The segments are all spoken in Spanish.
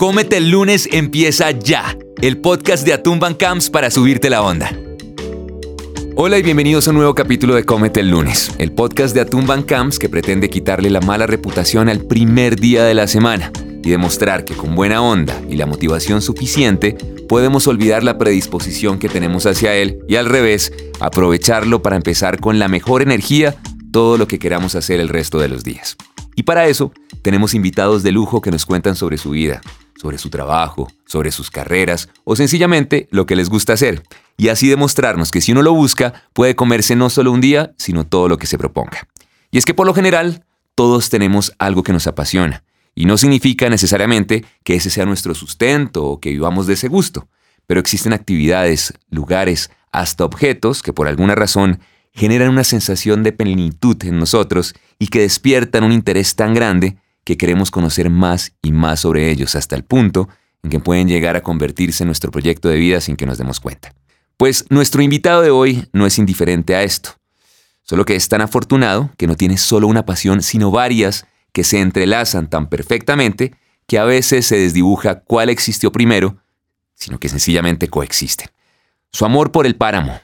Cómete el lunes empieza ya, el podcast de Atumban Camps para subirte la onda. Hola y bienvenidos a un nuevo capítulo de Cómete el lunes, el podcast de Atumban Camps que pretende quitarle la mala reputación al primer día de la semana y demostrar que con buena onda y la motivación suficiente podemos olvidar la predisposición que tenemos hacia él y al revés, aprovecharlo para empezar con la mejor energía todo lo que queramos hacer el resto de los días. Y para eso tenemos invitados de lujo que nos cuentan sobre su vida, sobre su trabajo, sobre sus carreras o sencillamente lo que les gusta hacer. Y así demostrarnos que si uno lo busca, puede comerse no solo un día, sino todo lo que se proponga. Y es que por lo general, todos tenemos algo que nos apasiona. Y no significa necesariamente que ese sea nuestro sustento o que vivamos de ese gusto. Pero existen actividades, lugares, hasta objetos que por alguna razón generan una sensación de plenitud en nosotros y que despiertan un interés tan grande que queremos conocer más y más sobre ellos hasta el punto en que pueden llegar a convertirse en nuestro proyecto de vida sin que nos demos cuenta. Pues nuestro invitado de hoy no es indiferente a esto, solo que es tan afortunado que no tiene solo una pasión, sino varias que se entrelazan tan perfectamente que a veces se desdibuja cuál existió primero, sino que sencillamente coexisten. Su amor por el páramo,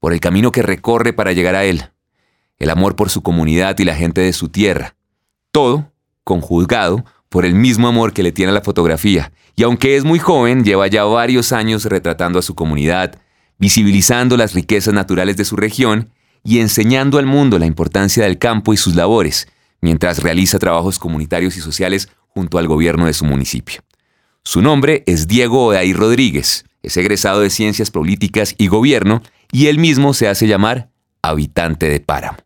por el camino que recorre para llegar a él, el amor por su comunidad y la gente de su tierra, todo conjuzgado por el mismo amor que le tiene a la fotografía, y aunque es muy joven, lleva ya varios años retratando a su comunidad, visibilizando las riquezas naturales de su región y enseñando al mundo la importancia del campo y sus labores, mientras realiza trabajos comunitarios y sociales junto al gobierno de su municipio. Su nombre es Diego Oday Rodríguez, es egresado de Ciencias Políticas y Gobierno y él mismo se hace llamar habitante de Páramo.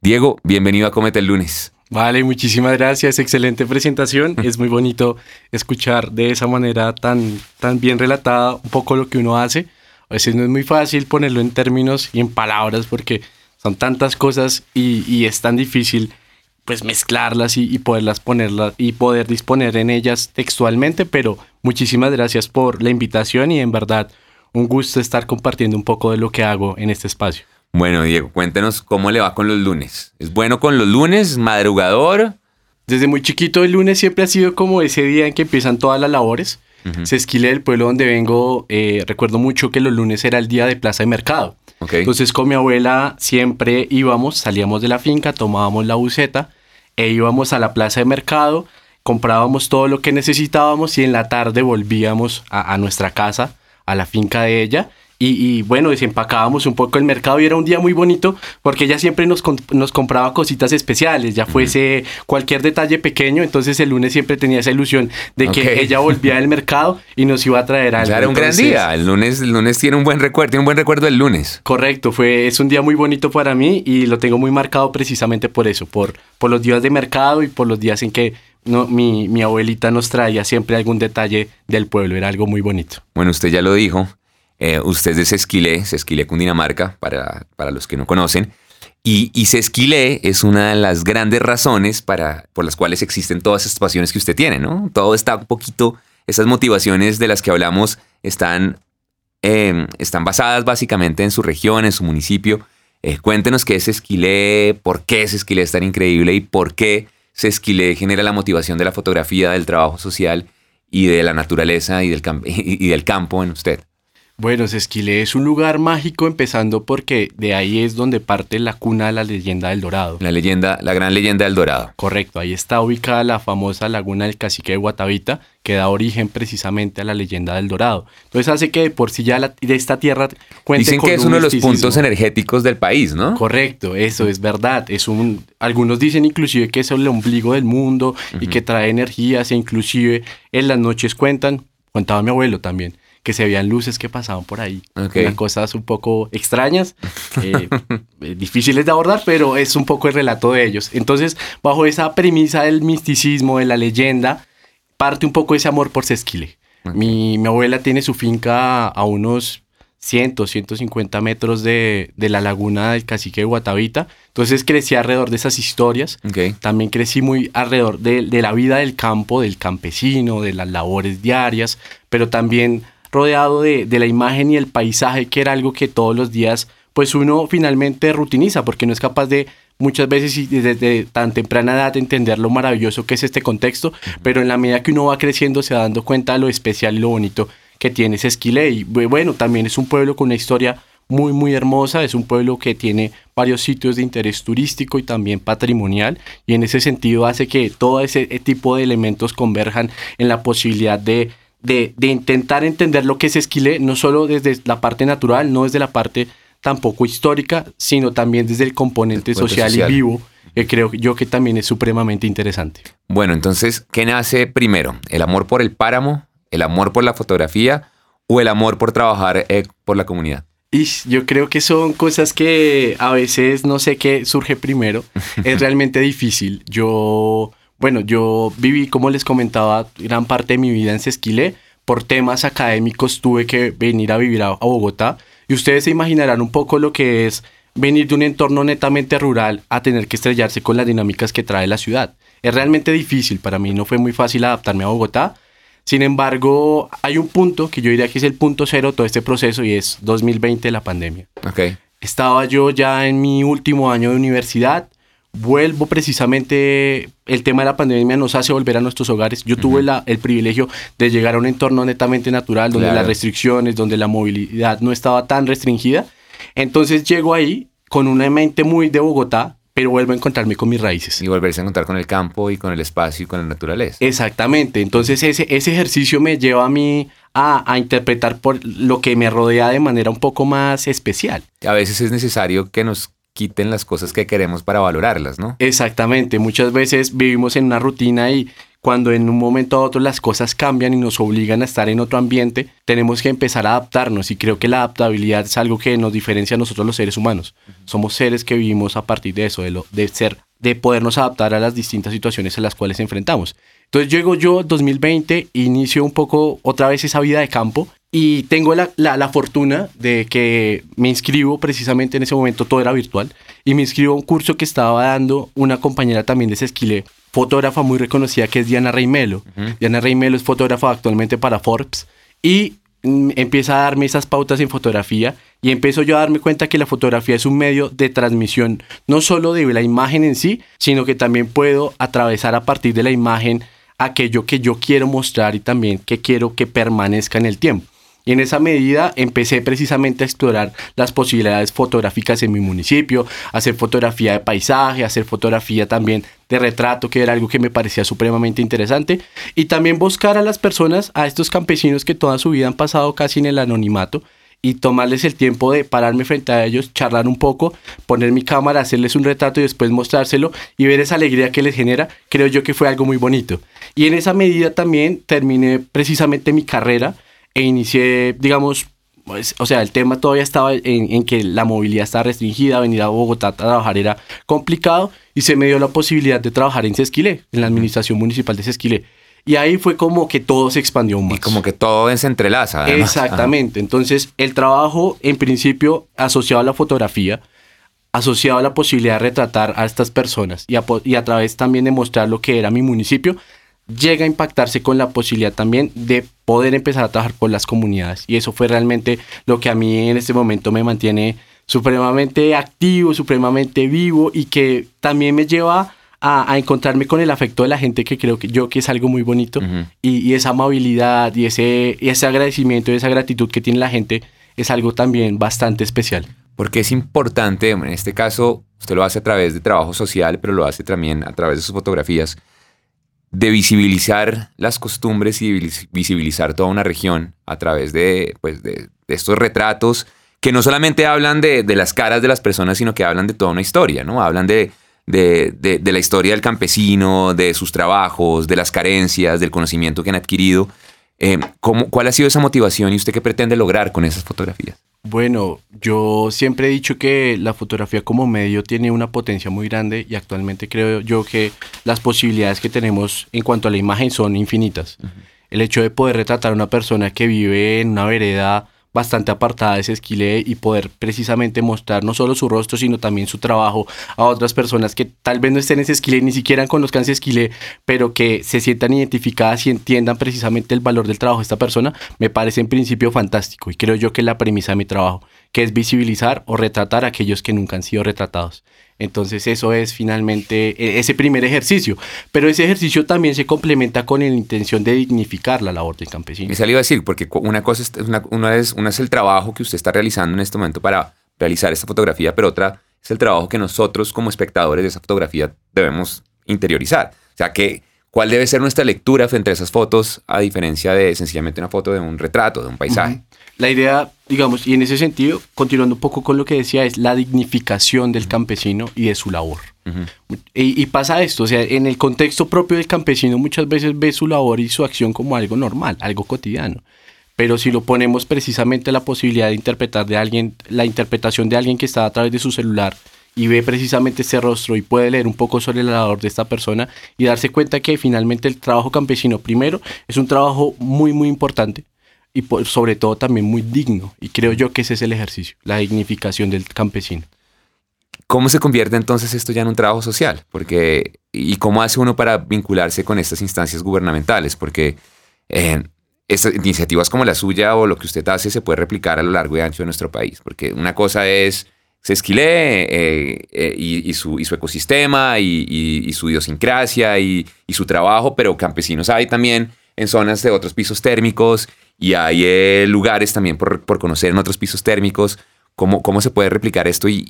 Diego, bienvenido a Comete el lunes. Vale, muchísimas gracias. Excelente presentación. es muy bonito escuchar de esa manera tan, tan bien relatada un poco lo que uno hace. A veces no es muy fácil ponerlo en términos y en palabras porque son tantas cosas y, es tan difícil pues mezclarlas y, poderlas ponerlas y poder disponer en ellas textualmente, pero muchísimas gracias por la invitación y en verdad un gusto estar compartiendo un poco de lo que hago en este espacio. Bueno, Diego, cuéntenos cómo le va con los lunes. ¿Es bueno con los lunes? ¿Madrugador? Desde muy chiquito el lunes siempre ha sido como ese día en que empiezan todas las labores. Se esquile del pueblo donde vengo, eh, recuerdo mucho que los lunes era el día de plaza de mercado. Entonces con mi abuela siempre íbamos, salíamos de la finca, tomábamos la buceta e íbamos a la plaza de mercado, comprábamos todo lo que necesitábamos y en la tarde volvíamos a nuestra casa, a la finca de ella y, bueno, desempacábamos un poco el mercado y era un día muy bonito porque ella siempre nos, nos compraba cositas especiales, ya fuese cualquier detalle pequeño, entonces el lunes siempre tenía esa ilusión de que ella volvía del mercado y nos iba a traer algo. era un gran día, el lunes, el lunes tiene un buen recuerdo, tiene un buen recuerdo del lunes. Correcto, fue, es un día muy bonito para mí y lo tengo muy marcado precisamente por eso, por, por los días de mercado y por los días en que no, mi, mi abuelita nos traía siempre algún detalle del pueblo, era algo muy bonito. Bueno, usted ya lo dijo, eh, usted es de Sesquilé, Sesquilé, Cundinamarca, para, para los que no conocen. Y, y Sesquilé es una de las grandes razones para, por las cuales existen todas estas pasiones que usted tiene, ¿no? Todo está un poquito, esas motivaciones de las que hablamos están, em, están basadas básicamente en su región, en su municipio. Eh, cuéntenos qué es Esquilé, por qué Sesquilé es tan increíble y por qué Sesquilé genera la motivación de la fotografía, del trabajo social y de la naturaleza y del campo en usted. Bueno, Sesquilé es un lugar mágico empezando porque de ahí es donde parte la cuna de la leyenda del Dorado. La leyenda, la gran leyenda del Dorado. Correcto, ahí está ubicada la famosa laguna del cacique de Guatavita, que da origen precisamente a la leyenda del Dorado. Entonces hace que por sí ya de esta tierra cuente Dicen que es uno de los puntos energéticos del país, ¿no? Correcto, eso es verdad. Es un, algunos dicen inclusive que es el ombligo del mundo y que trae energías e inclusive en las noches cuentan, contaba mi abuelo también, que se veían luces que pasaban por ahí. cosas un poco extrañas, eh, eh, difíciles de abordar, pero es un poco el relato de ellos. Entonces, bajo esa premisa del misticismo, de la leyenda, parte un poco ese amor por Sesquile. Mi, mi, abuela tiene su finca a unos 100, 150 metros de, de, la laguna del cacique de Guatavita. Entonces crecí alrededor de esas historias. También crecí muy alrededor de, de, la vida del campo, del campesino, de las labores diarias, pero también rodeado de, la imagen y el paisaje, que era algo que todos los días pues uno finalmente rutiniza porque no es capaz de muchas veces y desde tan temprana edad entender lo maravilloso que es este contexto, pero en la medida que uno va creciendo se va dando cuenta de lo especial y lo bonito que tiene Esquilé. Y bueno, también es un pueblo con una historia muy, muy hermosa. Es un pueblo que tiene varios sitios de interés turístico y también patrimonial. Y en ese sentido hace que todo ese tipo de elementos converjan en la posibilidad de, de, intentar entender lo que es Esquilé, no solo desde la parte natural, no desde la parte tampoco histórica, sino también desde el componente, social, y vivo, que creo yo que también es supremamente interesante. Bueno, entonces, ¿qué nace primero? ¿El amor por el páramo, el amor por la fotografía o el amor por trabajar eh, por la comunidad? Y yo creo que son cosas que a veces no sé qué surge primero. es realmente difícil. Yo, bueno, yo viví, como les comentaba, gran parte de mi vida en Sesquilé. Por temas académicos tuve que venir a vivir a, Bogotá. Y ustedes se imaginarán un poco lo que es venir de un entorno netamente rural a tener que estrellarse con las dinámicas que trae la ciudad. Es realmente difícil. Para mí no fue muy fácil adaptarme a Bogotá sin embargo, hay un punto que yo diría que es el punto cero de todo este proceso y es 2020, la pandemia. Okay. Estaba yo ya en mi último año de universidad. Vuelvo precisamente, el tema de la pandemia nos hace volver a nuestros hogares. Yo tuve la, el privilegio de llegar a un entorno netamente natural, donde las restricciones, donde la movilidad no estaba tan restringida. Entonces llego ahí con una mente muy de Bogotá, pero vuelvo a encontrarme con mis raíces. Y volverse a encontrar con el campo y con el espacio y con la naturaleza. Exactamente. Entonces ese, ese ejercicio me lleva a mí a, a, interpretar por lo que me rodea de manera un poco más especial. A veces es necesario que nos quiten las cosas que queremos para valorarlas, ¿no? Exactamente. Muchas veces vivimos en una rutina y cuando en un momento a otro las cosas cambian y nos obligan a estar en otro ambiente, tenemos que empezar a adaptarnos y creo que la adaptabilidad es algo que nos diferencia a nosotros los seres humanos. Somos seres que vivimos a partir de eso, de, lo, de ser, de podernos adaptar a las distintas situaciones a las cuales enfrentamos. Entonces llego yo 2020, inicio un poco otra vez esa vida de campo y tengo la, la, fortuna de que me inscribo precisamente en ese momento, todo era virtual, y me inscribo a un curso que estaba dando una compañera también de Sesquilé, fotógrafa muy reconocida que es Diana Reymelo. Diana Reymelo es fotógrafa actualmente para Forbes y mm, empieza a darme esas pautas en fotografía y empiezo yo a darme cuenta que la fotografía es un medio de transmisión no solo de la imagen en sí, sino que también puedo atravesar a partir de la imagen aquello que yo quiero mostrar y también que quiero que permanezca en el tiempo. Y en esa medida empecé precisamente a explorar las posibilidades fotográficas en mi municipio, hacer fotografía de paisaje, hacer fotografía también de retrato, que era algo que me parecía supremamente interesante, y también buscar a las personas, a estos campesinos que toda su vida han pasado casi en el anonimato, y tomarles el tiempo de pararme frente a ellos, charlar un poco, poner mi cámara, hacerles un retrato y después mostrárselo y ver esa alegría que les genera, creo yo que fue algo muy bonito. Y en esa medida también terminé precisamente mi carrera e inicié, digamos, pues, o sea, el tema todavía estaba en, que la movilidad estaba restringida, venir a Bogotá a trabajar era complicado y se me dio la posibilidad de trabajar en Sesquilé, en la administración municipal de Sesquilé. Y ahí fue como que todo se expandió más. Y como que todo se entrelaza. Exactamente. Entonces, el trabajo, en principio, asociado a la fotografía, asociado a la posibilidad de retratar a estas personas y a, y a través también de mostrar lo que era mi municipio, llega a impactarse con la posibilidad también de poder empezar a trabajar con las comunidades. Y eso fue realmente lo que a mí en este momento me mantiene supremamente activo, supremamente vivo y que también me lleva a, encontrarme con el afecto de la gente que creo que yo que es algo muy bonito y, esa amabilidad y ese, y ese agradecimiento y esa gratitud que tiene la gente es algo también bastante especial. Porque es importante, en este caso usted lo hace a través de trabajo social, pero lo hace también a través de sus fotografías de visibilizar las costumbres y visibilizar toda una región a través de, pues, de, estos retratos que no solamente hablan de, las caras de las personas, sino que hablan de toda una historia, ¿no? Hablan de, la historia del campesino, de sus trabajos, de las carencias, del conocimiento que han adquirido. Eh, ¿Cuál ha sido esa motivación y usted qué pretende lograr con esas fotografías? Bueno, yo siempre he dicho que la fotografía como medio tiene una potencia muy grande y actualmente creo yo que las posibilidades que tenemos en cuanto a la imagen son infinitas. El hecho de poder retratar a una persona que vive en una vereda bastante apartada de ese esquile y poder precisamente mostrar no solo su rostro, sino también su trabajo a otras personas que tal vez no estén en ese esquile, ni siquiera conozcan ese esquile, pero que se sientan identificadas y entiendan precisamente el valor del trabajo de esta persona, me parece en principio fantástico y creo yo que es la premisa de mi trabajo, que es visibilizar o retratar a aquellos que nunca han sido retratados. Entonces eso es finalmente e, ese primer ejercicio. Pero ese ejercicio también se complementa con la intención de dignificar la labor del campesino. Le iba a decir, porque una cosa es, una, es, una es el trabajo que usted está realizando en este momento para realizar esta fotografía, pero otra es el trabajo que nosotros como espectadores de esa fotografía debemos interiorizar. O sea, que, ¿cuál debe ser nuestra lectura frente a esas fotos a diferencia de sencillamente una foto de un retrato, de un paisaje? La idea, digamos, y en ese sentido, continuando un poco con lo que decía, es la dignificación del campesino y de su labor. y, y, pasa esto, o sea, en el contexto propio del campesino muchas veces ve su labor y su acción como algo normal, algo cotidiano. Pero si lo ponemos precisamente la posibilidad de interpretar de alguien, la interpretación de alguien que está a través de su celular y ve precisamente este rostro y puede leer un poco sobre el labor de esta persona y darse cuenta que finalmente el trabajo campesino primero es un trabajo muy muy importante y sobre todo también muy digno y creo yo que ese es el ejercicio, la dignificación del campesino. ¿Cómo se convierte entonces esto ya en un trabajo social? Porque, ¿Y cómo hace uno para vincularse con estas instancias gubernamentales? Porque eh, estas iniciativas como la suya o lo que usted hace se puede replicar a lo largo y ancho de nuestro país, porque una cosa es Sesquilé eh, eh, y, su, ecosistema y, su idiosincrasia y, su trabajo, pero campesinos hay también en zonas de otros pisos térmicos y hay eh, lugares también por, conocer en otros pisos térmicos. ¿Cómo, cómo se puede replicar esto y,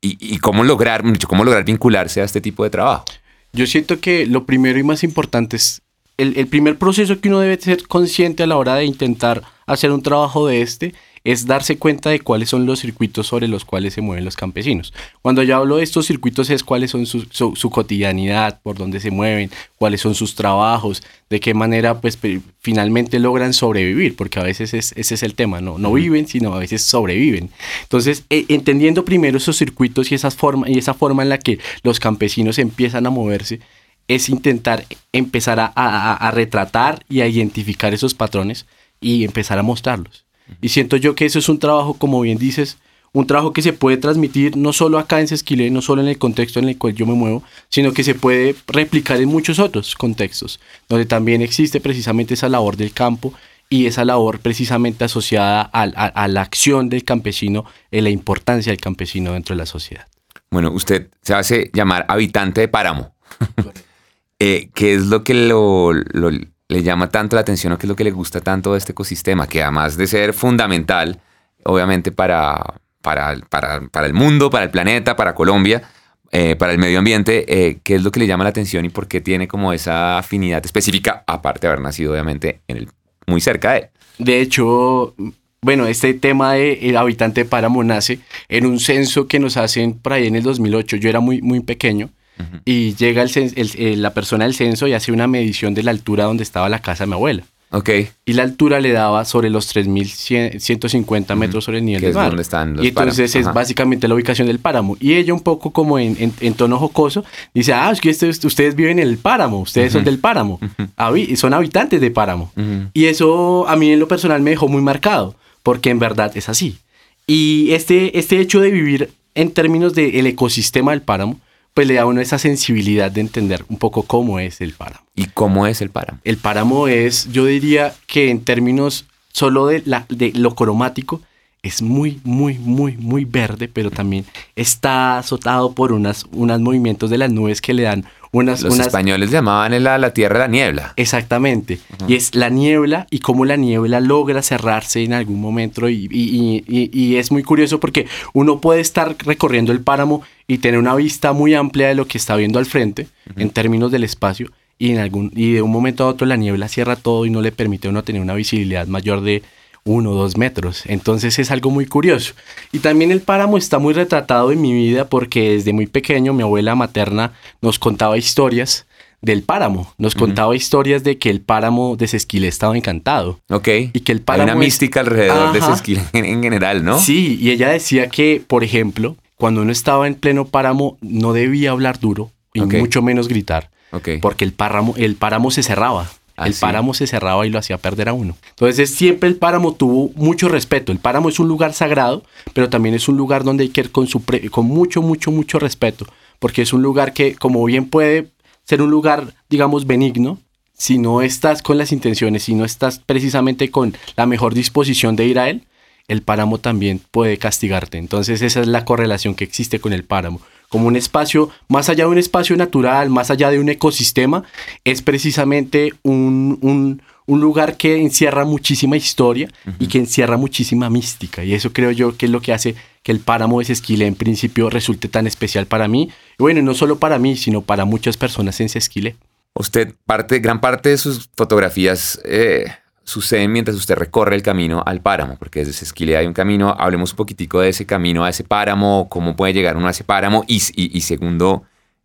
y, cómo, lograr, cómo lograr vincularse a este tipo de trabajo? Yo siento que lo primero y más importante es el, primer proceso que uno debe ser consciente a la hora de intentar hacer un trabajo de este es darse cuenta de cuáles son los circuitos sobre los cuales se mueven los campesinos. Cuando yo hablo de estos circuitos es cuáles son su, su, cotidianidad, por dónde se mueven, cuáles son sus trabajos, de qué manera pues finalmente logran sobrevivir, porque a veces ese es el tema, no, no viven, sino a veces sobreviven. Entonces, e, entendiendo primero esos circuitos y, esas forma, y esa forma en la que los campesinos empiezan a moverse, es intentar empezar a, retratar y a identificar esos patrones y empezar a mostrarlos. Y siento yo que eso es un trabajo, como bien dices, un trabajo que se puede transmitir no solo acá en Sesquilé, no solo en el contexto en el cual yo me muevo, sino que se puede replicar en muchos otros contextos, donde también existe precisamente esa labor del campo y esa labor precisamente asociada a, la acción del campesino y la importancia del campesino dentro de la sociedad. Bueno, usted se hace llamar habitante de páramo. Eh, ¿Qué es lo que lo, le llama tanto la atención o qué es lo que le gusta tanto de este ecosistema? Que además de ser fundamental, obviamente, para, para, para, el mundo, para el planeta, para Colombia, eh, para el medio ambiente, eh, ¿qué es lo que le llama la atención y por qué tiene como esa afinidad específica, aparte de haber nacido obviamente muy cerca de él? De hecho, bueno, este tema de el habitante de Páramo nace en un censo que nos hacen por ahí en el 2008. Yo era muy, muy pequeño y llega el, la persona del censo y hace una medición de la altura donde estaba la casa de mi abuela. Ok. Y la altura le daba sobre los 3.150 metros sobre el nivel del mar. donde están los y entonces es básicamente la ubicación del páramo. Y ella un poco como en, en, tono jocoso dice, ah, es que ustedes viven en el páramo, ustedes son del páramo, son habitantes de páramo. Y eso a mí en lo personal me dejó muy marcado, porque en verdad es así. Y este, este hecho de vivir en términos del ecosistema del páramo, pues le da a uno esa sensibilidad de entender un poco cómo es el páramo. ¿Y cómo es el páramo? El páramo es, yo diría que en términos solo de, la, de lo cromático, es muy, muy, muy, muy verde, pero también está azotado por unos unas movimientos de las nubes que le dan unas... Los españoles llamaban la, la tierra la niebla. Exactamente. Y es la niebla y cómo la niebla logra cerrarse en algún momento. Y, y, es muy curioso porque uno puede estar recorriendo el páramo y tener una vista muy amplia de lo que está viendo al frente en términos del espacio. Y, en algún, y de un momento a otro la niebla cierra todo y no le permite a uno tener una visibilidad mayor de uno o dos metros. Entonces es algo muy curioso. Y también el páramo está muy retratado en mi vida porque desde muy pequeño mi abuela materna nos contaba historias del páramo. Nos contaba historias de que el páramo de Sesquilé estaba encantado. Ok. Y que el páramo... Hay una mística alrededor de Sesquilé en, general, ¿no? Sí, y ella decía que, por ejemplo, cuando uno estaba en pleno páramo no debía hablar duro y mucho menos gritar. Okay. Porque el páramo, el páramo se cerraba el páramo se cerraba y lo hacía perder a uno. Entonces siempre el páramo tuvo mucho respeto. El páramo es un lugar sagrado, pero también es un lugar donde hay que ir con, su con mucho, mucho, mucho respeto, porque es un lugar que como bien puede ser un lugar, digamos, benigno, si no estás con las intenciones, si no estás precisamente con la mejor disposición de ir a él, el páramo también puede castigarte. Entonces esa es la correlación que existe con el páramo. Como un espacio, más allá de un espacio natural, más allá de un ecosistema, es precisamente un, un, un lugar que encierra muchísima historia y que encierra muchísima mística. Y eso creo yo que es lo que hace que el páramo de Sesquile en principio resulte tan especial para mí. Y bueno, no solo para mí, sino para muchas personas en Sesquile. Usted, parte, gran parte de sus fotografías eh, suceden mientras usted recorre el camino al páramo, porque desde Sesquile hay un camino. Hablemos un poquitico de ese camino a ese páramo, cómo puede llegar uno a ese páramo y, y, segundo,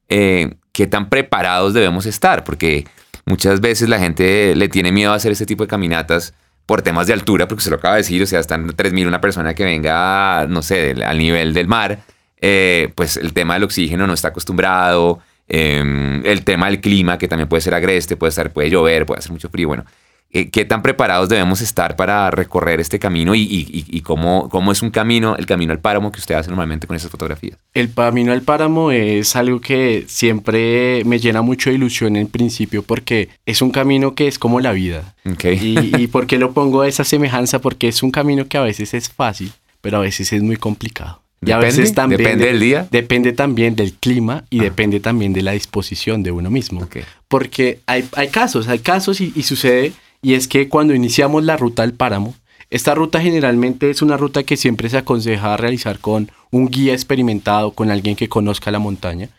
eh, qué tan preparados debemos estar, porque Muchas veces la gente le tiene miedo a hacer este tipo de caminatas por temas de altura, porque se lo acaba de decir, o sea, están 3.000 una persona que venga, no sé, al nivel del mar, eh, pues el tema del oxígeno no está acostumbrado, em, el tema del clima, que también puede ser agreste, puede, estar, puede llover, puede hacer mucho frío, bueno, eh, qué tan preparados debemos estar para recorrer este camino y, cómo, cómo, es un camino, el camino al páramo que usted hace normalmente con esas fotografías. El camino al páramo es algo que siempre me llena mucho de ilusión en principio porque es un camino que es como la vida. Y, y por qué lo pongo a esa semejanza? Porque es un camino que a veces es fácil, pero a veces es muy complicado. Y a veces también depende del día. Depende también del clima y depende también de la disposición de uno mismo. Porque hay, hay casos, hay casos y, y sucede y es que cuando iniciamos la ruta del páramo, esta ruta generalmente es una ruta que siempre se aconseja realizar con un guía experimentado, con alguien que conozca la montaña.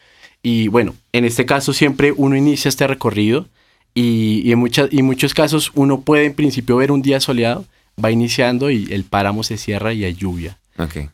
Y bueno, en este caso siempre uno inicia este recorrido y, en muchas, y muchos casos uno puede en principio ver un día soleado, va iniciando y el páramo se cierra y hay lluvia.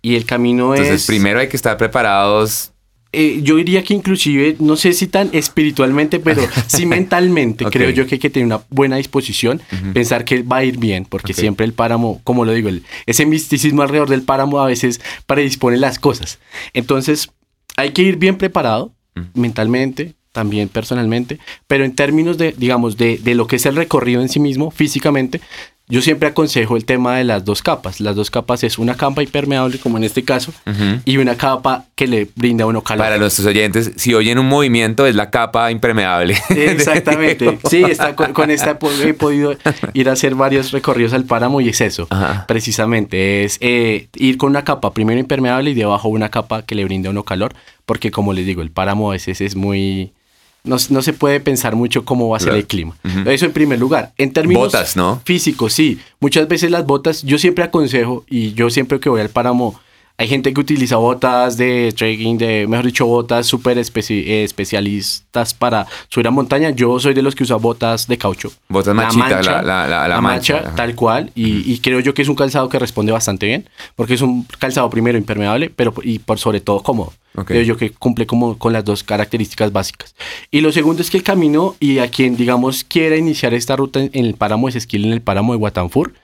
Y el camino es... Entonces primero hay que estar preparados eh, yo diría que inclusive, no sé si tan espiritualmente, pero sí mentalmente, creo yo que hay que tener una buena disposición, pensar que va a ir bien, porque siempre el páramo, como lo digo, ese misticismo alrededor del páramo a veces predispone las cosas. Entonces, hay que ir bien preparado mentalmente, también personalmente, pero en términos de, digamos, de, de, lo que es el recorrido en sí mismo, físicamente, yo siempre aconsejo el tema de las dos capas. Las dos capas es una capa impermeable, como en este caso, y una capa que le brinda a uno calor. Para nuestros oyentes, si oyen un movimiento, es la capa impermeable. Exactamente. sí, está, con, esta he podido ir a hacer varios recorridos al páramo y es eso. Precisamente, es eh, ir con una capa primero impermeable y debajo una capa que le brinda a uno calor, porque como les digo, el páramo a veces es muy no, se puede pensar mucho cómo va a ser el clima. Eso en primer lugar. En términos botas, ¿no? físicos, sí. Muchas veces las botas, yo siempre aconsejo, y yo siempre que voy al páramo, hay gente que utiliza botas de trekking, de, mejor dicho, botas súper eh, especialistas para subir a montaña. Yo soy de los que usa botas de caucho. Botas machitas, la, la, la, la, mancha. tal cual. Y, creo yo que es un calzado que responde bastante bien, porque es un calzado primero impermeable, pero y por sobre todo cómodo. Creo yo que cumple como con las dos características básicas. Y lo segundo es que el camino, y a quien, digamos, quiera iniciar esta ruta en, el páramo de Esquil, en el páramo de Guatanfur,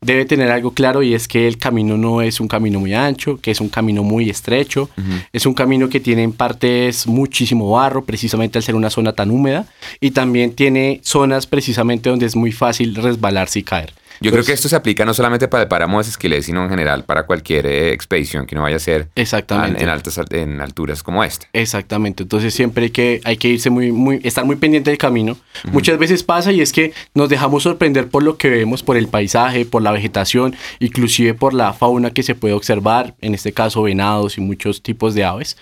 debe tener algo claro y es que el camino no es un camino muy ancho, que es un camino muy estrecho, es un camino que tiene en partes muchísimo barro, precisamente al ser una zona tan húmeda, y también tiene zonas precisamente donde es muy fácil resbalarse y caer. Yo creo que esto se aplica no solamente para el páramo de Esquilé, sino en general para cualquier eh, expedición que no vaya a ser exactamente. en altas en alturas como esta. Exactamente. Entonces siempre hay que, hay que irse muy, muy, estar muy pendiente del camino. Muchas veces pasa y es que nos dejamos sorprender por lo que vemos, por el paisaje, por la vegetación, inclusive por la fauna que se puede observar, en este caso venados y muchos tipos de aves.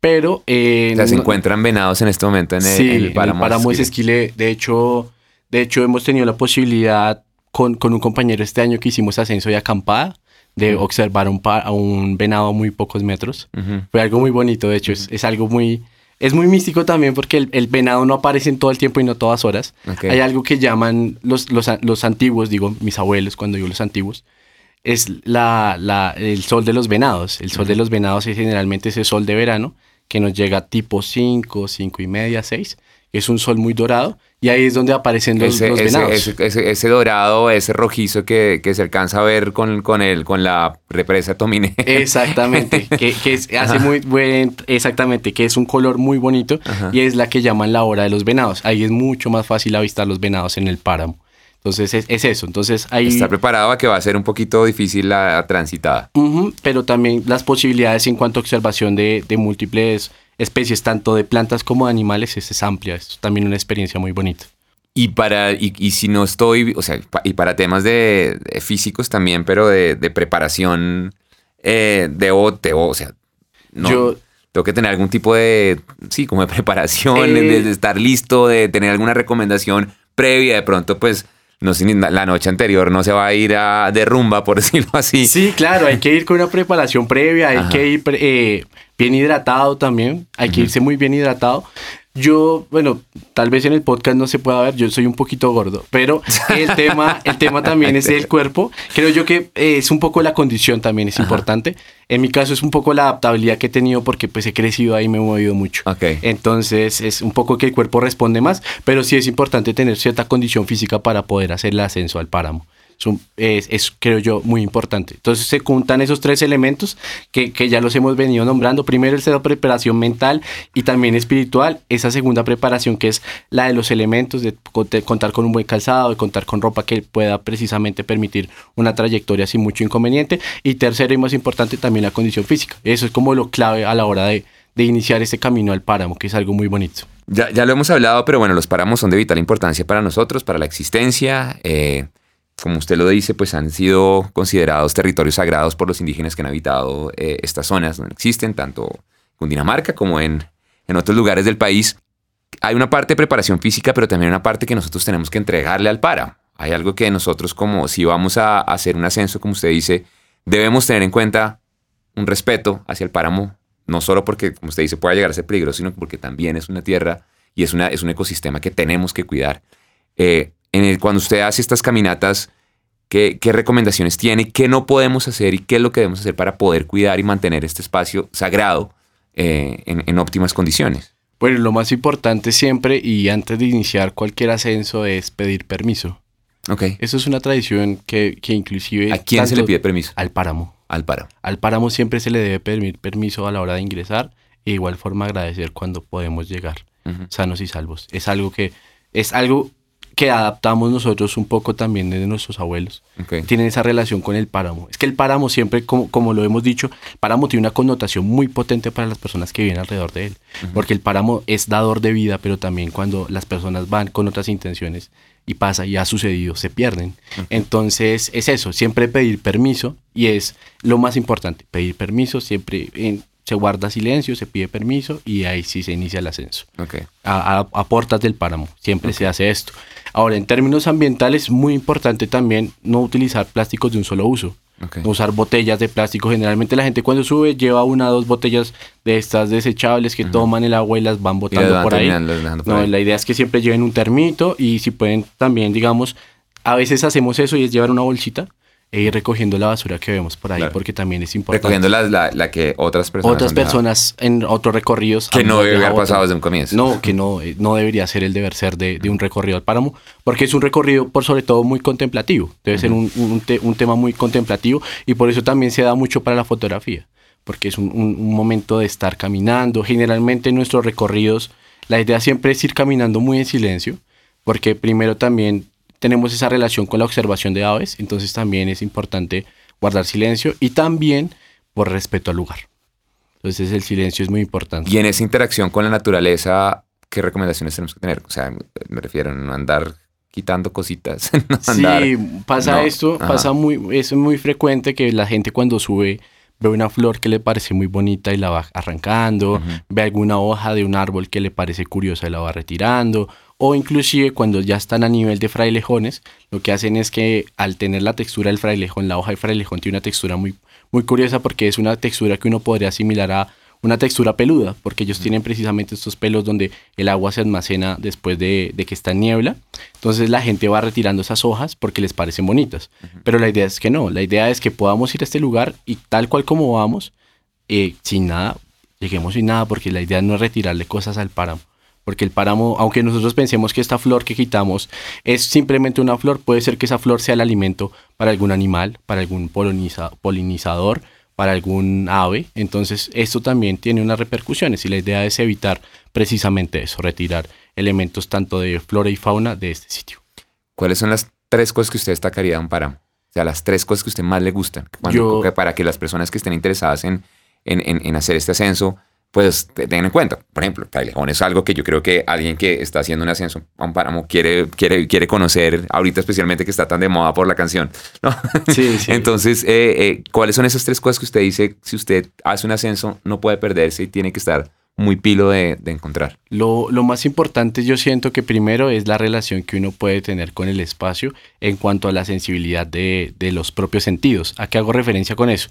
Pero... Eh, se encuentran venados en este momento en el, páramo, de Esquilé. De hecho, de hecho, hemos tenido la posibilidad con, un compañero este año que hicimos ascenso y acampada de observar un a un venado a muy pocos metros. Fue algo muy bonito, de hecho, es, algo muy... Es muy místico también porque el, venado no aparece en todo el tiempo y no todas horas. Hay algo que llaman los, los, antiguos, digo mis abuelos cuando digo los antiguos, es la, la, el sol de los venados. El sol de los venados es generalmente ese sol de verano que nos llega tipo 5, 5 y media, 6 es un sol muy dorado, y ahí es donde aparecen los, ese, venados. Ese, dorado, ese rojizo que, se alcanza a ver con, con, el, con la represa Tomine. Exactamente, que, hace muy buen, exactamente, que es un color muy bonito y es la que llaman la hora de los venados. Ahí es mucho más fácil avistar los venados en el páramo. Entonces es, eso. Entonces ahí está preparado a que va a ser un poquito difícil la, transitada. pero también las posibilidades en cuanto a observación de, de múltiples especies, tanto de plantas como de animales, es, es amplia. Es también una experiencia muy bonita. Y para, y, y si no estoy, o sea, y para temas de, de físicos también, pero de, de preparación, eh, debo, debo, o sea, no, Yo- tengo que tener algún tipo de, sí, como de preparación, Eh, de, de estar listo, de tener alguna recomendación previa, de pronto, pues, no la noche anterior no se va a ir a, de rumba, por decirlo así. Sí, claro, hay que ir con una preparación previa, hay Ajá. que ir eh, bien hidratado también, hay que irse muy bien hidratado. Yo, bueno, tal vez en el podcast no se pueda ver, yo soy un poquito gordo, pero el tema, el tema también es el cuerpo. Creo yo que eh, es un poco la condición también es importante. En mi caso es un poco la adaptabilidad que he tenido porque pues he crecido ahí, me he movido mucho. Entonces es un poco que el cuerpo responde más, pero sí es importante tener cierta condición física para poder hacer el ascenso al páramo. Es, creo yo, muy importante. Entonces se juntan esos tres elementos que, que ya los hemos venido nombrando. Primero es la preparación mental y también espiritual. Esa segunda preparación que es la de los elementos, de contar con un buen calzado, de contar con ropa que pueda precisamente permitir una trayectoria sin mucho inconveniente. Y tercero y más importante también la condición física. Eso es como lo clave a la hora de, de iniciar este camino al páramo, que es algo muy bonito. Ya, ya lo hemos hablado, pero bueno, los páramos son de vital importancia para nosotros, para la existencia. Eh, como usted lo dice, pues han sido considerados territorios sagrados por los indígenas que han habitado eh, estas zonas donde existen, tanto en Cundinamarca como en, en otros lugares del país. Hay una parte de preparación física, pero también una parte que nosotros tenemos que entregarle al páramo. Hay algo que nosotros, como si vamos a hacer un ascenso, como usted dice, debemos tener en cuenta un respeto hacia el páramo, no solo porque, como usted dice, pueda llegar a ser peligroso, sino porque también es una tierra y es, una, es un ecosistema que tenemos que cuidar. Eh, en el- cuando usted hace estas caminatas, ¿qué, ¿qué recomendaciones tiene? ¿Qué no podemos hacer y qué es lo que debemos hacer para poder cuidar y mantener este espacio sagrado eh, en, en óptimas condiciones? Bueno, lo más importante siempre y antes de iniciar cualquier ascenso es pedir permiso. Ok. Eso es una tradición que, que inclusive... ¿A quién se le pide permiso? Al páramo. Al páramo. Al páramo siempre se le debe pedir permiso a la hora de ingresar e igual forma agradecer cuando podemos llegar sanos y salvos. Es algo que es algo que adaptamos nosotros un poco también de nuestros abuelos. Tienen esa relación con el páramo. Es que el páramo siempre, como, como lo hemos dicho, páramo tiene una connotación muy potente para las personas que viven alrededor de él. Porque el páramo es dador de vida, pero también cuando las personas van con otras intenciones y pasa y ha sucedido, se pierden. Entonces es eso, siempre pedir permiso y es lo más importante, pedir permiso, siempre en- se guarda silencio, se pide permiso y ahí sí se inicia el ascenso Ok. a, a- a puertas del páramo. Siempre se hace esto. Ahora, en términos ambientales, muy importante también no utilizar plásticos de un solo uso. Ok. No usar botellas de plástico. Generalmente la gente cuando sube lleva una o dos botellas de estas desechables que toman el agua y las van botando van por ahí. por No, ahí. la idea es que siempre lleven un termito y si pueden también, digamos, a veces hacemos eso y es llevar una bolsita e ir recogiendo la basura que vemos por ahí Claro. porque también es importante. Recogiendo la, la, la que otras personas Otras personas en otros recorridos Que no debe haber pasado desde un comienzo. No, que no, eh, no debería ser el deber ser de, de un recorrido al páramo, porque es un recorrido por sobre todo muy contemplativo. Debe ser un, un te- un tema muy contemplativo y por eso también se da mucho para la fotografía, porque es un- un momento de estar caminando. Generalmente en nuestros recorridos la idea siempre es ir caminando muy en silencio, porque primero también tenemos esa relación con la observación de aves, entonces también es importante guardar silencio y también por respeto al lugar. Entonces el silencio es muy importante. Y en esa interacción con la naturaleza, ¿qué recomendaciones tenemos que tener? O sea, me refiero a no andar quitando cositas. no andar- Sí, pasa no, esto, ajá. pasa muy, es muy frecuente que la gente cuando sube ve una flor que le parece muy bonita y la va arrancando, ve alguna hoja de un árbol que le parece curiosa y la va retirando, o inclusive cuando ya están a nivel de frailejones, lo que hacen es que al tener la textura del frailejón, la hoja de frailejón tiene una textura muy, muy curiosa porque es una textura que uno podría asimilar a una textura peluda, porque ellos tienen precisamente estos pelos donde el agua se almacena después de, de que está en niebla. Entonces la gente va retirando esas hojas porque les parecen bonitas. Pero la idea es que no, la idea es que podamos ir a este lugar y tal cual como vamos, eh, sin nada, lleguemos sin nada, porque la idea no es retirarle cosas al páramo. Porque el páramo, aunque nosotros pensemos que esta flor que quitamos es simplemente una flor, puede ser que esa flor sea el alimento para algún animal, para algún poliniza- polinizador, para algún ave. Entonces, esto también tiene unas repercusiones y la idea es evitar precisamente eso, retirar elementos tanto de flora y fauna de este sitio. ¿Cuáles son las tres cosas que usted destacaría de un páramo? O sea, las tres cosas que a usted más le gustan. Cuando- Yo- que para que las personas que estén interesadas en, en, en- en hacer este ascenso, pues tengan en cuenta. Por ejemplo, Frailejón es algo que yo creo que alguien que está haciendo un ascenso a un páramo quiere, quiere, quiere conocer, ahorita especialmente que está tan de moda por la canción. ¿no? Sí, sí. Entonces, eh, eh, ¿cuáles son esas tres cosas que usted dice, si usted hace un ascenso, no puede perderse y tiene que estar muy pilo de, de encontrar? Lo, lo, más importante yo siento que primero es la relación que uno puede tener con el espacio en cuanto a la sensibilidad de, de los propios sentidos. ¿A qué hago referencia con eso?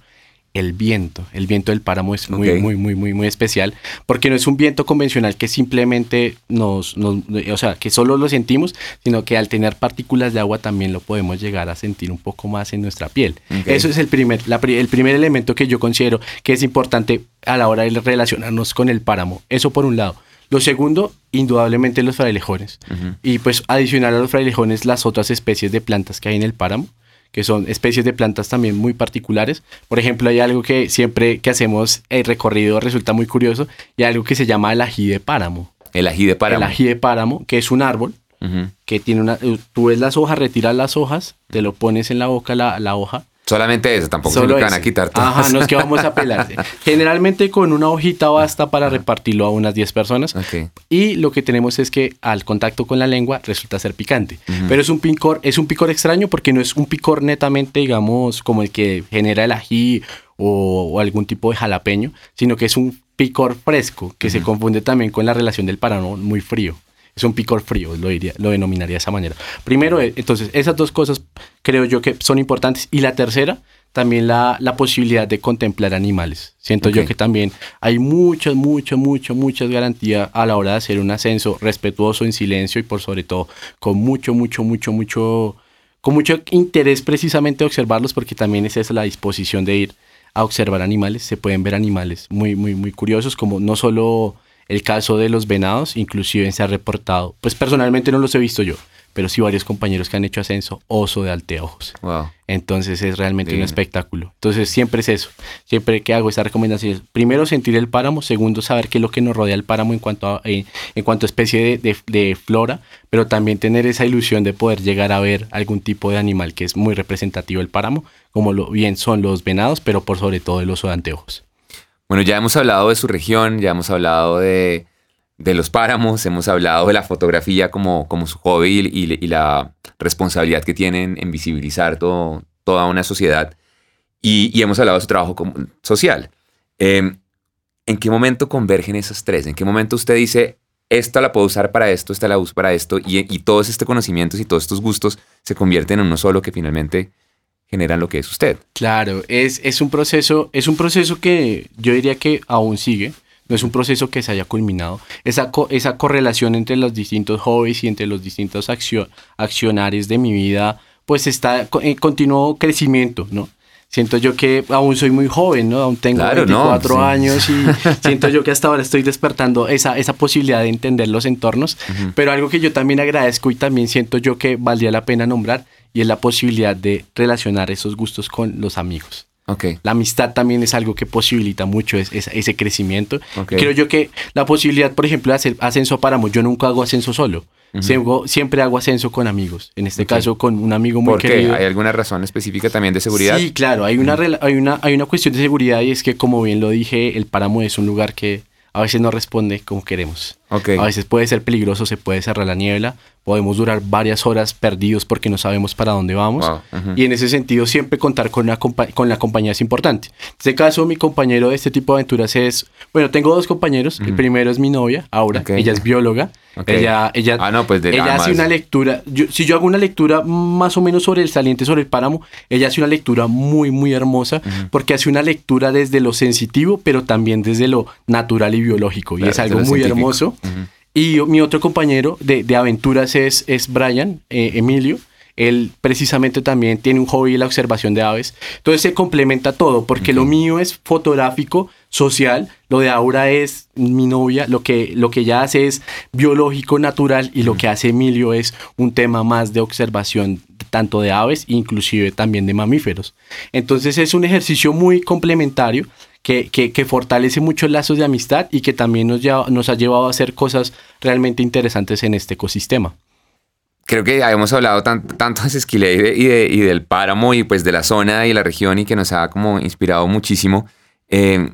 El viento. El viento del páramo es muy, muy, muy, muy, muy especial porque no es un viento convencional que simplemente nos, nos, o sea, que solo lo sentimos, sino que al tener partículas de agua también lo podemos llegar a sentir un poco más en nuestra piel. Okay. Eso es el primer, la, el primer elemento que yo considero que es importante a la hora de relacionarnos con el páramo. Eso por un lado. Lo segundo, indudablemente los frailejones. Uh -huh. Y pues adicional a los frailejones, las otras especies de plantas que hay en el páramo que son especies de plantas también muy particulares. Por ejemplo, hay algo que siempre que hacemos el recorrido resulta muy curioso y algo que se llama el ají de páramo. El ají de páramo. El ají de páramo, que es un árbol uh -huh. que tiene una... Tú ves las hojas, retiras las hojas, te lo pones en la boca la, la hoja Solamente eso, tampoco Solo se lo van a quitar. Ajá, no es que vamos a pelar. Generalmente con una hojita basta para repartirlo a unas 10 personas. Okay. Y lo que tenemos es que al contacto con la lengua resulta ser picante. Uh -huh. Pero es un picor, es un picor extraño porque no es un picor netamente, digamos, como el que genera el ají o, o algún tipo de jalapeño, sino que es un picor fresco que uh -huh. se confunde también con la relación del páramo muy frío es un picor frío, lo, diría, lo denominaría de esa manera. Primero, eh, entonces, esas dos cosas creo yo que son importantes. Y la tercera, también la, la posibilidad de contemplar animales. Siento okay. yo que también hay muchas, muchas, muchas, muchas garantías a la hora de hacer un ascenso respetuoso, en silencio y por sobre todo con mucho, mucho, mucho, mucho, con mucho interés precisamente de observarlos porque también es esa la disposición de ir a observar animales. Se pueden ver animales muy, muy, muy curiosos como no solo el caso de los venados, inclusive se ha reportado, pues personalmente no los he visto yo, pero sí varios compañeros que han hecho ascenso, oso de alteojos. Wow. Entonces es realmente un espectáculo. Entonces siempre es eso. Siempre que hago esta recomendación es, primero, sentir el páramo. Segundo, saber qué es lo que nos rodea el páramo en cuanto a, eh, en cuanto a especie de, de, de, flora. Pero también tener esa ilusión de poder llegar a ver algún tipo de animal que es muy representativo del páramo, como lo bien son los venados, pero por sobre todo el oso de anteojos. Bueno, ya hemos hablado de su región, ya hemos hablado de, de los páramos, hemos hablado de la fotografía como, como su hobby y, la responsabilidad que tienen en visibilizar todo, toda una sociedad. Y, y, hemos hablado de su trabajo social. Eh, ¿En qué momento convergen esas tres? ¿En qué momento usted dice, esta la puedo usar para esto, esta la uso para esto, y, y todos estos conocimientos y todos estos gustos se convierten en uno solo que finalmente generan lo que es usted. Claro, es, es, un proceso, es un proceso que yo diría que aún sigue, no es un proceso que se haya culminado. Esa, co esa correlación entre los distintos hobbies y entre los distintos accio accionarios de mi vida, pues está en continuo crecimiento, ¿no? Siento yo que aún soy muy joven, ¿no? Aún tengo claro, 24 no, sí. años y siento yo que hasta ahora estoy despertando esa, esa posibilidad de entender los entornos. Uh -huh. Pero algo que yo también agradezco y también siento yo que valdría la pena nombrar y es la posibilidad de relacionar esos gustos con los amigos. Okay. La amistad también es algo que posibilita mucho es, es, ese crecimiento. Okay. Creo yo que la posibilidad, por ejemplo, de hacer ascenso páramo, yo nunca hago ascenso solo. Uh -huh. siempre, siempre, hago ascenso con amigos. En este okay. caso, con un amigo muy ¿Por qué? querido. ¿Hay alguna razón específica también de seguridad? Sí, claro. Hay una, uh -huh. hay, una, hay una cuestión de seguridad y es que, como bien lo dije, el páramo es un lugar que a veces no responde como queremos. Okay. A veces puede ser peligroso, se puede cerrar la niebla, podemos durar varias horas perdidos porque no sabemos para dónde vamos. Wow. Uh -huh. Y en ese sentido siempre contar con la, con la compañía es importante. En este caso mi compañero de este tipo de aventuras es, bueno, tengo dos compañeros. Uh -huh. El primero es mi novia, Aura, okay. ella es bióloga. Okay. Ella, ella, ah, no, pues de ella hace una lectura, yo, si yo hago una lectura más o menos sobre el saliente, sobre el páramo, ella hace una lectura muy, muy hermosa uh -huh. porque hace una lectura desde lo sensitivo, pero también desde lo natural y biológico. Claro, y es algo muy científico. hermoso. Uh -huh. Y mi otro compañero de, de aventuras es, es Brian, eh, Emilio. Él precisamente también tiene un hobby la observación de aves. Entonces se complementa todo, porque uh -huh. lo mío es fotográfico, social, lo de Aura es mi novia, lo que, lo que ella hace es biológico, natural, y uh -huh. lo que hace Emilio es un tema más de observación tanto de aves, inclusive también de mamíferos. Entonces es un ejercicio muy complementario que, que, fortalece muchos lazos de amistad y que también nos, nos ha llevado a hacer cosas realmente interesantes en este ecosistema. Creo que hemos hablado tan, tanto de Esquilé y, de, y, de, y, del páramo y pues de la zona y la región y que nos ha como inspirado muchísimo. Eh,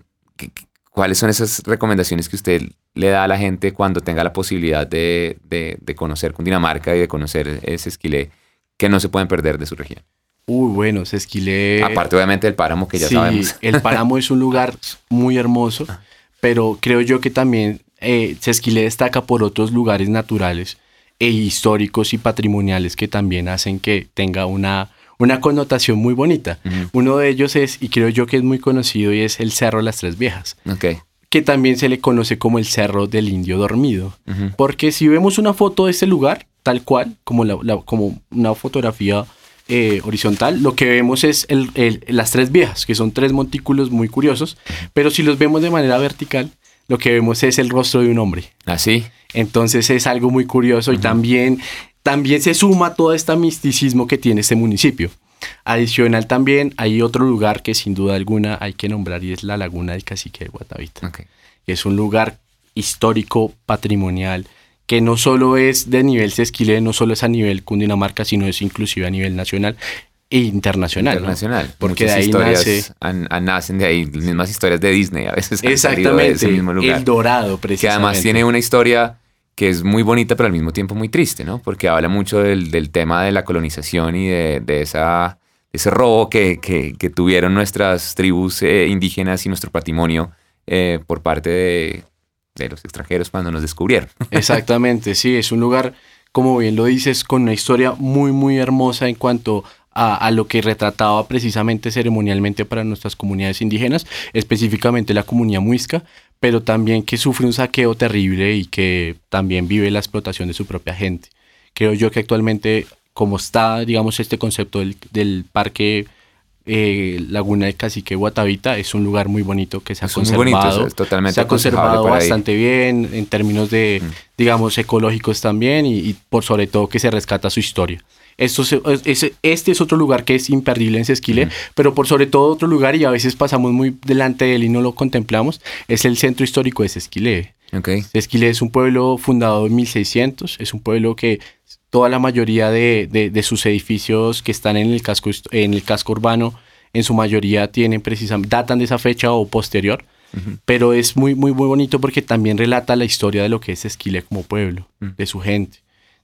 ¿cuáles son esas recomendaciones que usted le da a la gente cuando tenga la posibilidad de, de conocer Cundinamarca y de conocer ese esquilé que no se pueden perder de su región? Uy, bueno, Sesquilé. Aparte, obviamente, del páramo que ya sí, sabemos. El páramo es un lugar muy hermoso, ah. pero creo yo que también eh, Sesquilé destaca por otros lugares naturales e históricos y patrimoniales que también hacen que tenga una, una connotación muy bonita. Uno de ellos es, y creo yo que es muy conocido, y es el Cerro de las Tres Viejas. Okay. Que también se le conoce como el Cerro del Indio Dormido. Porque si vemos una foto de ese lugar, tal cual, como, como una fotografía eh, horizontal, lo que vemos es las tres viejas, que son tres montículos muy curiosos, pero si los vemos de manera vertical, lo que vemos es el rostro de un hombre. Así. ¿Ah, Entonces es algo muy curioso y también, también se suma todo este misticismo que tiene este municipio. Adicional también hay otro lugar que sin duda alguna hay que nombrar y es la Laguna del Cacique de Guatavita. Es un lugar histórico, patrimonial, que no solo es de nivel Sesquilé, no solo es a nivel Cundinamarca, sino es inclusive a nivel nacional e internacional. Internacional. Porque de ahí historias nacen de ahí, las mismas historias de Disney a veces. Exactamente. De ese mismo lugar. El Dorado, precisamente. Que además tiene una historia que es muy bonita, pero al mismo tiempo muy triste, ¿no? Porque habla mucho del, tema de la colonización y de, esa, ese robo que, que, tuvieron nuestras tribus eh, indígenas y nuestro patrimonio eh, por parte de de los extranjeros cuando nos descubrieron. Exactamente, sí, es un lugar, como bien lo dices, con una historia muy, muy hermosa en cuanto a, lo que retrataba precisamente ceremonialmente para nuestras comunidades indígenas, específicamente la comunidad muisca, pero también que sufre un saqueo terrible y que también vive la explotación de su propia gente. Creo yo que actualmente, como está, digamos, este concepto del, del parque eh, Laguna de Cacique Guatavita es un lugar muy bonito que se ha conservado. totalmente se ha conservado bastante bien en términos de, mm. digamos, ecológicos también y, por sobre todo que se rescata su historia. Esto este es otro lugar que es imperdible en Sesquile, mm. pero por sobre todo otro lugar, y a veces pasamos muy delante de él y no lo contemplamos, es el centro histórico de Sesquile. Okay. Sesquile es un pueblo fundado en 1600, es un pueblo que toda la mayoría de, sus edificios que están en el, casco, en el casco urbano, en su mayoría tienen precisamente, datan de esa fecha o posterior, pero es muy, muy, muy bonito porque también relata la historia de lo que es Esquile como pueblo, de su gente.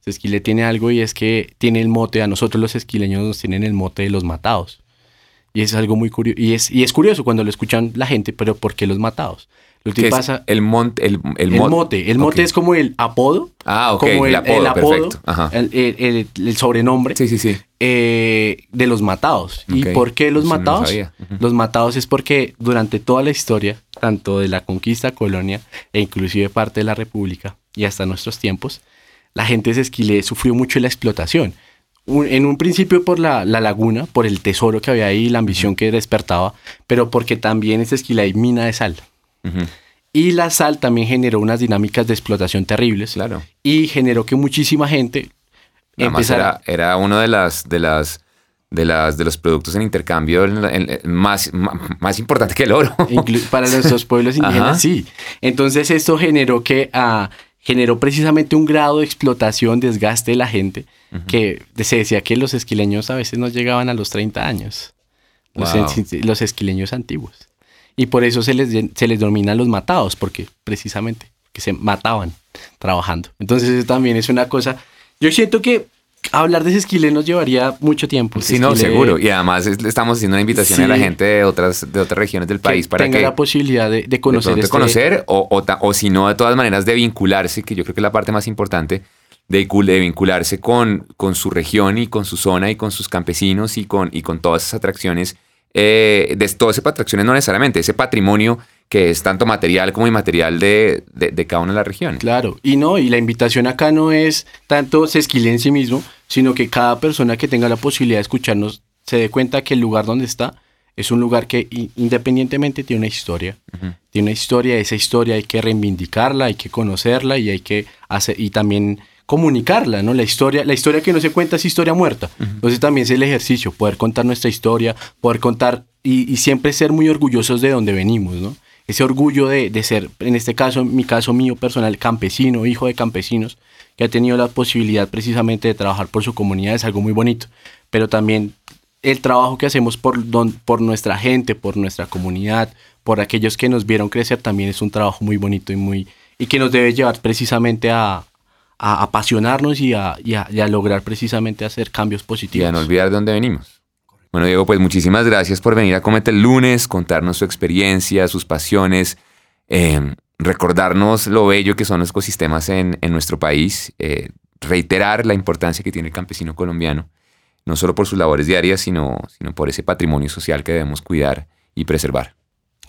Esquile tiene algo y es que tiene el mote, a nosotros los esquileños nos tienen el mote de los matados. Y es algo muy curioso. Y es, y es curioso cuando lo escuchan la gente, pero ¿por qué los matados? Que pasa, el, monte, el, el, mote. El mote es como el apodo. Ah, ok. Como el, apodo, El, sobrenombre. Sí, sí, sí. Eh, de los matados. ¿Y por qué los matados? Los matados es porque durante toda la historia, tanto de la conquista, colonia, e inclusive parte de la república, y hasta nuestros tiempos, la gente de Esquilé sufrió mucho la explotación. en un principio por la, laguna, por el tesoro que había ahí, la ambición que despertaba, pero porque también en Esquilé hay mina de sal. Y la sal también generó unas dinámicas de explotación terribles. Claro. Y generó que muchísima gente empezara... era, era uno de las, de las de, las, de los productos en intercambio más, más, importante que el oro. para nuestros pueblos indígenas, sí. Entonces esto generó que uh, generó precisamente un grado de explotación, desgaste de la gente, que se decía que los esquileños a veces no llegaban a los 30 años. los esquileños antiguos. Y por eso se les, se les denomina los matados, porque precisamente que se mataban trabajando. Entonces eso también es una cosa. Yo siento que hablar de Sesquile nos llevaría mucho tiempo. Sí, no, seguro. Y además estamos haciendo una invitación a la gente de otras, de otras regiones del país para tenga que la posibilidad de, conocer. De, este conocer o, o, o, si no, de todas maneras, de vincularse, que yo creo que es la parte más importante, de, de, vincularse con, con su región y con su zona y con sus campesinos y con, y con todas esas atracciones eh, de todo ese atracciones, no necesariamente, ese patrimonio que es tanto material como inmaterial de, de, cada una de las regiones. Claro, y no, y la invitación acá no es tanto se esquile en sí mismo, sino que cada persona que tenga la posibilidad de escucharnos se dé cuenta que el lugar donde está es un lugar que independientemente tiene una historia. Tiene una historia, esa historia hay que reivindicarla, hay que conocerla y hay que hacer, y también comunicarla, ¿no? La historia, la historia que no se cuenta es historia muerta. Entonces también es el ejercicio, poder contar nuestra historia, poder contar y, siempre ser muy orgullosos de donde venimos, ¿no? Ese orgullo de, ser, en este caso, en mi caso mío personal, campesino, hijo de campesinos, que ha tenido la posibilidad precisamente de trabajar por su comunidad, es algo muy bonito. Pero también el trabajo que hacemos por, por nuestra gente, por nuestra comunidad, por aquellos que nos vieron crecer, también es un trabajo muy bonito y, muy, y que nos debe llevar precisamente a, apasionarnos y a, lograr precisamente hacer cambios positivos. Y a no olvidar de dónde venimos. Bueno, Diego, pues muchísimas gracias por venir a Comete el lunes, contarnos su experiencia, sus pasiones, eh, recordarnos lo bello que son los ecosistemas en, nuestro país, eh, reiterar la importancia que tiene el campesino colombiano, no solo por sus labores diarias, sino, sino por ese patrimonio social que debemos cuidar y preservar.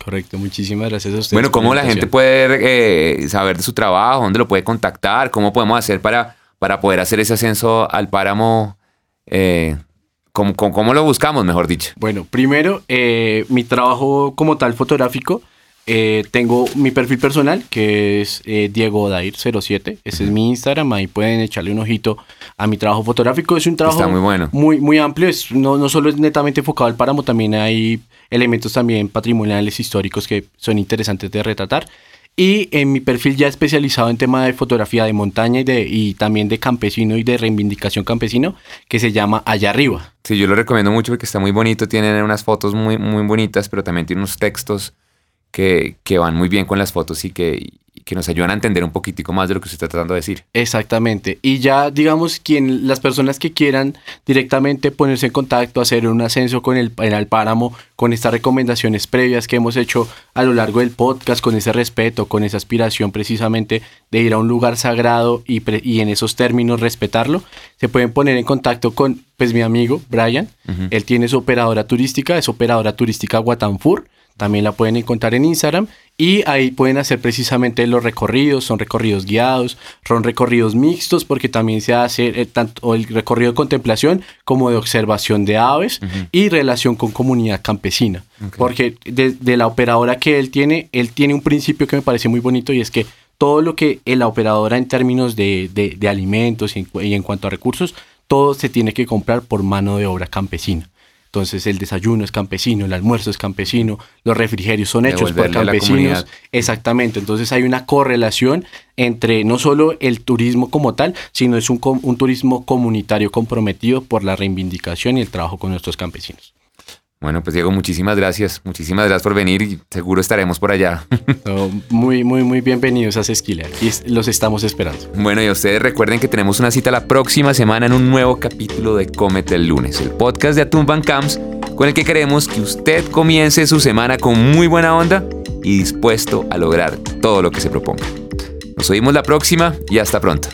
Correcto, muchísimas gracias a ustedes. Bueno, ¿cómo la gente puede eh, saber de su trabajo? ¿Dónde lo puede contactar? ¿Cómo podemos hacer para, para poder hacer ese ascenso al páramo? Eh, ¿cómo, lo buscamos, mejor dicho? Bueno, primero, eh, mi trabajo como tal fotográfico eh, tengo mi perfil personal, que es eh, Diego Dair07. Ese es mi Instagram. Ahí pueden echarle un ojito a mi trabajo fotográfico. Es un trabajo muy, bueno. muy, muy amplio. Es, no, no solo es netamente enfocado al páramo, también hay elementos también patrimoniales, históricos que son interesantes de retratar. Y en mi perfil ya especializado en tema de fotografía de montaña y, de, y también de campesino y de reivindicación campesino, que se llama Allá Arriba. Sí, yo lo recomiendo mucho porque está muy bonito. Tiene unas fotos muy, muy bonitas, pero también tiene unos textos que, que van muy bien con las fotos y que, que nos ayudan a entender un poquitico más de lo que usted está tratando de decir. Exactamente. Y ya, digamos, quien, las personas que quieran directamente ponerse en contacto, hacer un ascenso con el, en el páramo, con estas recomendaciones previas que hemos hecho a lo largo del podcast, con ese respeto, con esa aspiración precisamente de ir a un lugar sagrado y, y en esos términos respetarlo, se pueden poner en contacto con pues mi amigo Brian. Él tiene su operadora turística, es operadora turística Guatanfur también la pueden encontrar en Instagram y ahí pueden hacer precisamente los recorridos, son recorridos guiados, son recorridos mixtos porque también se hace eh, tanto el recorrido de contemplación como de observación de aves y relación con comunidad campesina. Porque de, la operadora que él tiene, él tiene un principio que me parece muy bonito y es que todo lo que la operadora en términos de, de, alimentos y en cuanto a recursos, todo se tiene que comprar por mano de obra campesina. Entonces el desayuno es campesino, el almuerzo es campesino, los refrigerios son hechos por campesinos. Exactamente, entonces hay una correlación entre no solo el turismo como tal, sino es un, un turismo comunitario comprometido por la reivindicación y el trabajo con nuestros campesinos. Bueno, pues Diego, muchísimas gracias. Muchísimas gracias por venir y seguro estaremos por allá. muy, muy, muy bienvenidos a Sesquila. Y los estamos esperando. Bueno, y a ustedes recuerden que tenemos una cita la próxima semana en un nuevo capítulo de Cómete el lunes, el podcast de Atún Camps, con el que queremos que usted comience su semana con muy buena onda y dispuesto a lograr todo lo que se proponga. Nos oímos la próxima y hasta pronto.